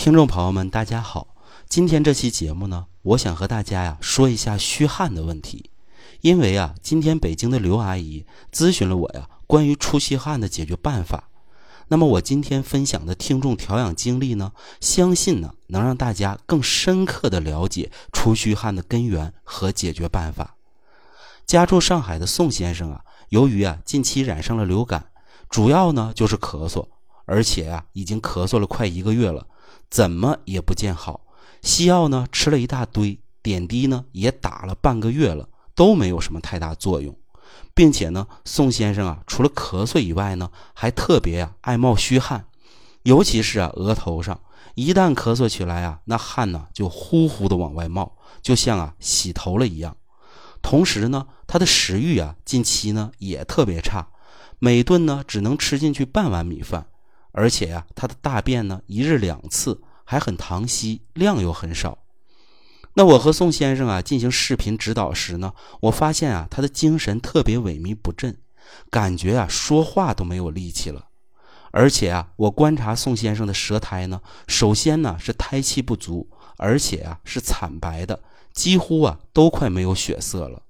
听众朋友们，大家好。今天这期节目呢，我想和大家呀说一下虚汗的问题。因为啊，今天北京的刘阿姨咨询了我呀，关于出虚汗的解决办法。那么我今天分享的听众调养经历呢，相信呢能让大家更深刻的了解出虚汗的根源和解决办法。家住上海的宋先生啊，由于啊近期染上了流感，主要呢就是咳嗽，而且啊已经咳嗽了快一个月了，怎么也不见好，西药呢吃了一大堆，点滴呢也打了半个月了，都没有什么太大作用。并且呢，宋先生啊，除了咳嗽以外呢，还特别啊爱冒虚汗，尤其是啊额头上，一旦咳嗽起来啊，那汗呢就呼呼的往外冒，就像啊洗头了一样。同时呢，他的食欲啊近期呢也特别差，每顿呢只能吃进去半碗米饭，而且呀他的大便呢一日两次，还很溏稀，量又很少。那我和宋先生啊进行视频指导时呢，我发现啊他的精神特别萎靡不振，感觉啊说话都没有力气了。而且啊我观察宋先生的舌苔呢，首先呢是胎气不足，而且啊是惨白的，几乎啊都快没有血色了。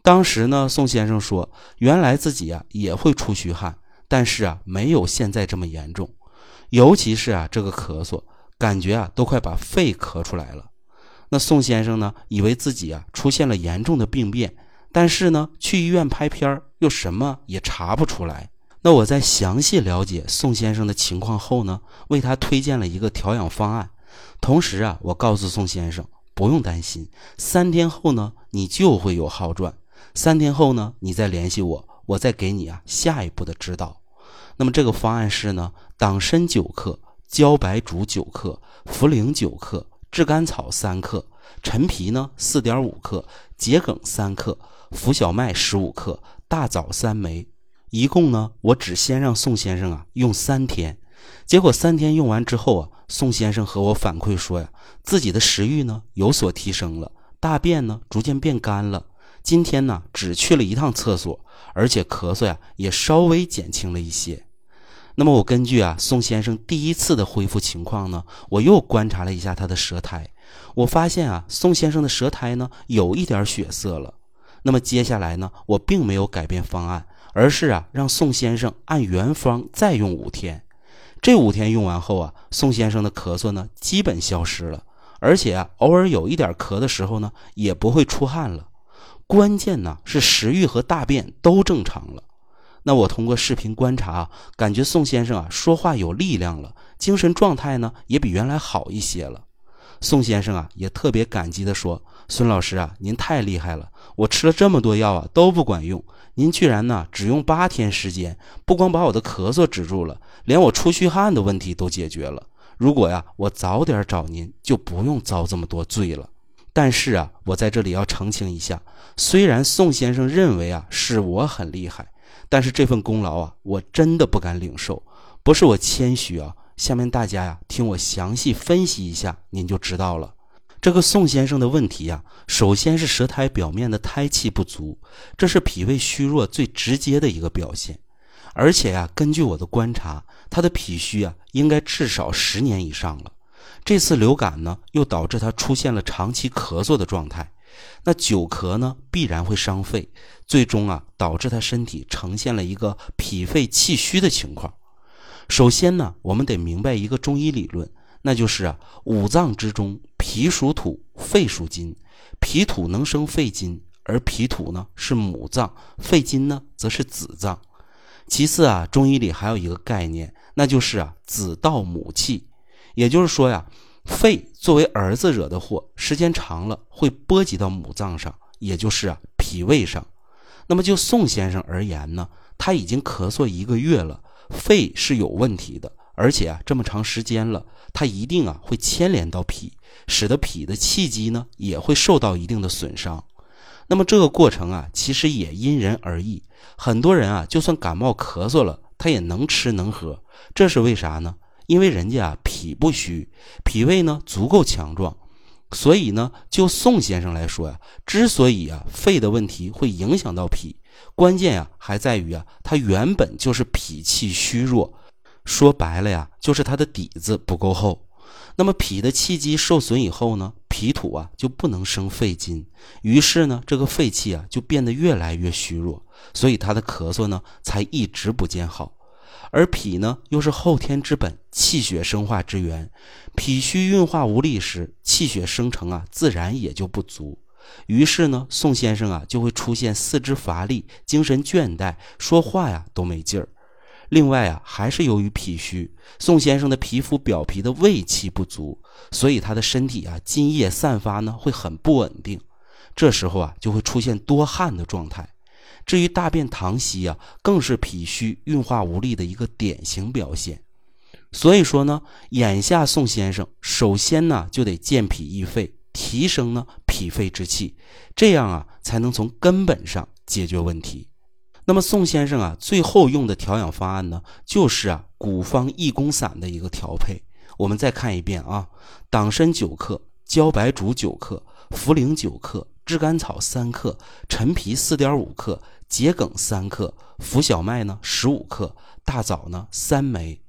当时呢宋先生说，原来自己啊也会出虚汗，但是啊没有现在这么严重，尤其是啊这个咳嗽，感觉啊都快把肺咳出来了。那宋先生呢，以为自己啊出现了严重的病变，但是呢，去医院拍片又什么也查不出来。那我在详细了解宋先生的情况后呢，为他推荐了一个调养方案。同时啊，我告诉宋先生不用担心，三天后呢，你就会有好转。三天后呢，你再联系我，我再给你啊下一步的指导。那么这个方案是呢，党参九克，茭白术九克，茯苓九克。炙甘草三克，陈皮呢四点五克，桔梗三克，浮小麦十五克，大枣三枚。一共呢，我只先让宋先生啊用三天。结果三天用完之后啊，宋先生和我反馈说呀，自己的食欲呢有所提升了，大便呢逐渐变干了。今天呢只去了一趟厕所，而且咳嗽呀也稍微减轻了一些。那么我根据啊宋先生第一次的恢复情况呢，我又观察了一下他的舌苔，我发现啊宋先生的舌苔呢有一点血色了。那么接下来呢，我并没有改变方案，而是啊让宋先生按原方再用五天。这五天用完后啊，宋先生的咳嗽呢基本消失了，而且啊偶尔有一点咳的时候呢也不会出汗了。关键呢是食欲和大便都正常了。那我通过视频观察，感觉宋先生啊说话有力量了，精神状态呢也比原来好一些了。宋先生啊也特别感激地说：“孙老师啊，您太厉害了！我吃了这么多药啊都不管用，您居然呢只用八天时间，不光把我的咳嗽止住了，连我出虚汗的问题都解决了。如果呀我早点找您，就不用遭这么多罪了。但是啊，我在这里要澄清一下，虽然宋先生认为啊是我很厉害。”但是这份功劳啊，我真的不敢领受，不是我谦虚啊。下面大家呀，听我详细分析一下，您就知道了。这个宋先生的问题呀，首先是舌苔表面的胎气不足，这是脾胃虚弱最直接的一个表现。而且呀，根据我的观察，他的脾虚啊，应该至少十年以上了。这次流感呢，又导致他出现了长期咳嗽的状态。那久咳呢，必然会伤肺，最终啊，导致他身体呈现了一个脾肺气虚的情况。首先呢，我们得明白一个中医理论，那就是啊，五脏之中，脾属土，肺属金，脾土能生肺金，而脾土呢是母脏，肺金呢则是子脏。其次啊，中医里还有一个概念，那就是啊，子盗母气，也就是说呀。肺作为儿子惹的祸，时间长了会波及到母脏上，也就是啊脾胃上。那么就宋先生而言呢，他已经咳嗽一个月了，肺是有问题的，而且啊这么长时间了，他一定啊会牵连到脾，使得脾的气机呢也会受到一定的损伤。那么这个过程啊，其实也因人而异。很多人啊，就算感冒咳嗽了，他也能吃能喝，这是为啥呢？因为人家啊脾不虚，脾胃呢足够强壮，所以呢就宋先生来说呀，之所以啊肺的问题会影响到脾，关键呀还在于啊他原本就是脾气虚弱，说白了呀就是他的底子不够厚。那么脾的气机受损以后呢，脾土啊就不能生肺金，于是呢，这个肺气啊就变得越来越虚弱，所以他的咳嗽呢才一直不见好。而脾呢又是后天之本，气血生化之源，脾虚运化无力时，气血生成啊自然也就不足。于是呢，宋先生啊就会出现四肢乏力、精神倦怠、说话呀都没劲儿。另外啊，还是由于脾虚，宋先生的皮肤表皮的胃气不足，所以他的身体啊津液散发呢会很不稳定，这时候啊就会出现多汗的状态。至于大便溏稀啊，更是脾虚运化无力的一个典型表现。所以说呢，眼下宋先生首先呢就得健脾益肺，提升呢脾肺之气，这样啊才能从根本上解决问题。那么宋先生啊，最后用的调养方案呢，就是啊古方益功散的一个调配。我们再看一遍啊，党参九克，茭白术九克，茯苓九克，炙甘草三克，陈皮四点五克，桔梗三克，浮小麦呢十五克，大枣呢三枚。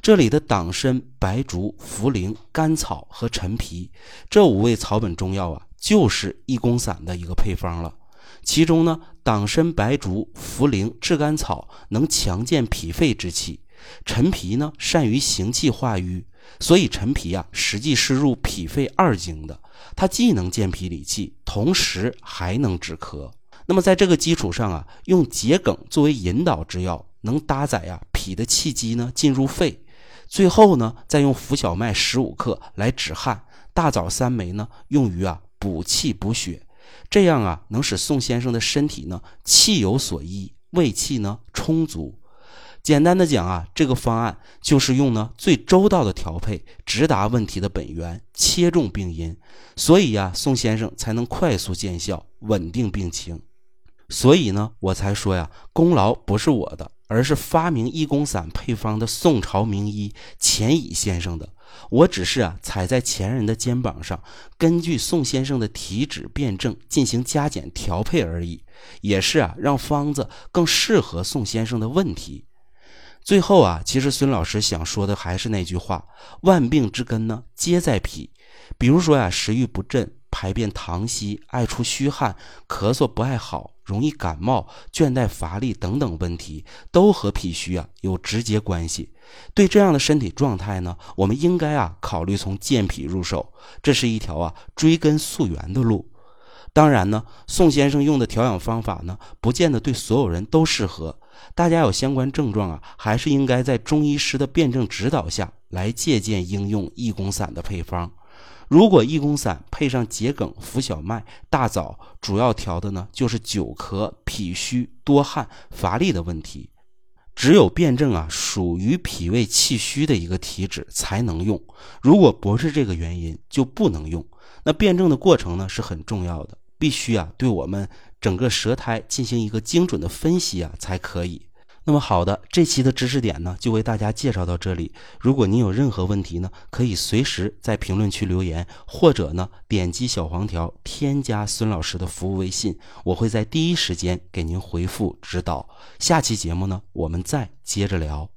这里的党参、白术、茯苓、甘草和陈皮这五味草本中药啊，就是益功散的一个配方了。其中呢，党参、白术、茯苓、炙甘草能强健脾肺之气，陈皮呢善于行气化瘀，所以陈皮啊实际是入脾肺二经的，它既能健脾理气，同时还能止咳。那么在这个基础上啊，用桔梗作为引导之药，能搭载啊脾的气机呢进入肺，最后呢再用浮小麦十五克来止汗，大枣三枚呢用于啊补气补血。这样啊，能使宋先生的身体呢气有所依，胃气呢充足。简单的讲啊，这个方案就是用呢最周到的调配，直达问题的本源，切中病因，所以呀，宋先生才能快速见效，稳定病情。所以呢，我才说呀，功劳不是我的，而是发明益功散配方的宋朝名医钱乙先生的。我只是啊，踩在前人的肩膀上，根据宋先生的体质辩证进行加减调配而已，也是啊，让方子更适合宋先生的问题。最后啊，其实孙老师想说的还是那句话：万病之根呢，皆在脾。比如说呀，食欲不振。排便溏稀、爱出虚汗、咳嗽不爱好、容易感冒、倦怠乏力等等问题，都和脾虚啊有直接关系。对这样的身体状态呢，我们应该啊考虑从健脾入手，这是一条啊追根溯源的路。当然呢，宋先生用的调养方法呢，不见得对所有人都适合。大家有相关症状啊，还是应该在中医师的辩证指导下来借鉴应用益功散的配方。如果益功散配上桔梗、浮小麦、大枣，主要调的呢就是久咳、脾虚、多汗、乏力的问题。只有辩证啊属于脾胃气虚的一个体质才能用，如果不是这个原因就不能用。那辩证的过程呢是很重要的，必须啊对我们整个舌苔进行一个精准的分析啊才可以。那么好的，这期的知识点呢，就为大家介绍到这里。如果您有任何问题呢，可以随时在评论区留言，或者呢点击小黄条添加孙老师的服务微信，我会在第一时间给您回复指导。下期节目呢，我们再接着聊。